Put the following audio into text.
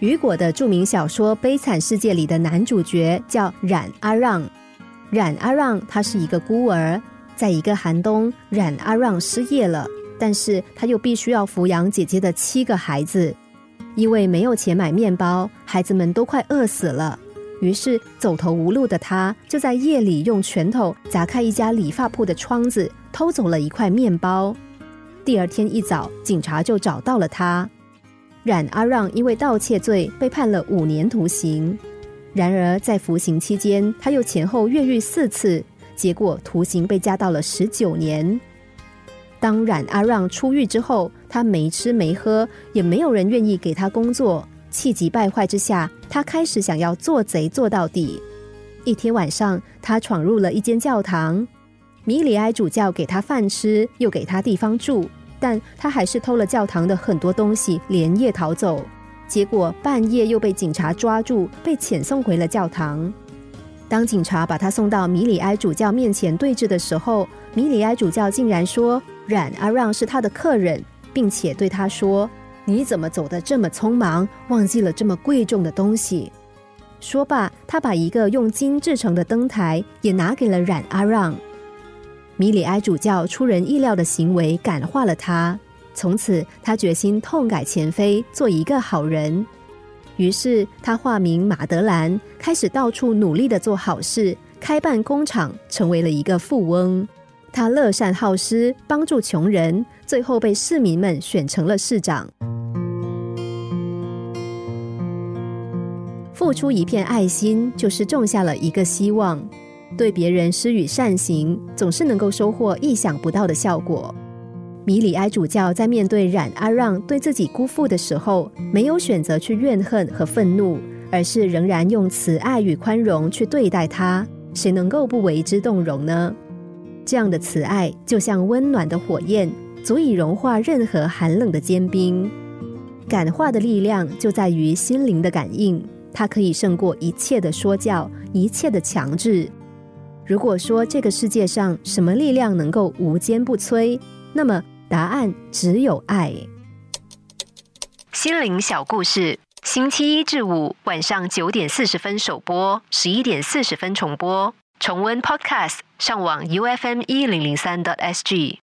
雨果的著名小说《悲惨世界》里的男主角叫冉阿让。冉阿让他是一个孤儿，在一个寒冬，冉阿让失业了，但是他又必须要抚养姐姐的七个孩子，因为没有钱买面包，孩子们都快饿死了。于是走投无路的他，就在夜里用拳头砸开一家理发铺的窗子，偷走了一块面包。第二天一早，警察就找到了他。冉阿让因为盗窃罪被判了五年徒刑。然而，在服刑期间，他又前后越狱四次，结果徒刑被加到了十九年。当冉阿让出狱之后，他没吃没喝，也没有人愿意给他工作。气急败坏之下，他开始想要做贼做到底。一天晚上，他闯入了一间教堂，米里埃主教给他饭吃，又给他地方住，但他还是偷了教堂的很多东西，连夜逃走。结果半夜又被警察抓住，被遣送回了教堂。当警察把他送到米里埃主教面前对质的时候，米里埃主教竟然说冉阿让是他的客人，并且对他说：“你怎么走得这么匆忙，忘记了这么贵重的东西？”说罢，他把一个用金制成的灯台也拿给了冉阿让。米里埃主教出人意料的行为感化了他。从此，他决心痛改前非，做一个好人。于是，他化名马德兰，开始到处努力的做好事，开办工厂，成为了一个富翁。他乐善好施，帮助穷人，最后被市民们选成了市长。付出一片爱心，就是种下了一个希望。对别人施予善行，总是能够收获意想不到的效果。米里埃主教在面对冉阿让对自己辜负的时候，没有选择去怨恨和愤怒，而是仍然用慈爱与宽容去对待他。谁能够不为之动容呢？这样的慈爱就像温暖的火焰，足以融化任何寒冷的坚冰。感化的力量就在于心灵的感应，它可以胜过一切的说教，一切的强制。如果说这个世界上什么力量能够无坚不摧，那么。答案只有爱。心灵小故事，星期一至五晚上九点四十分首播，十一点四十分重播。重温 Podcast，上网 U F M 一零零三 t S G。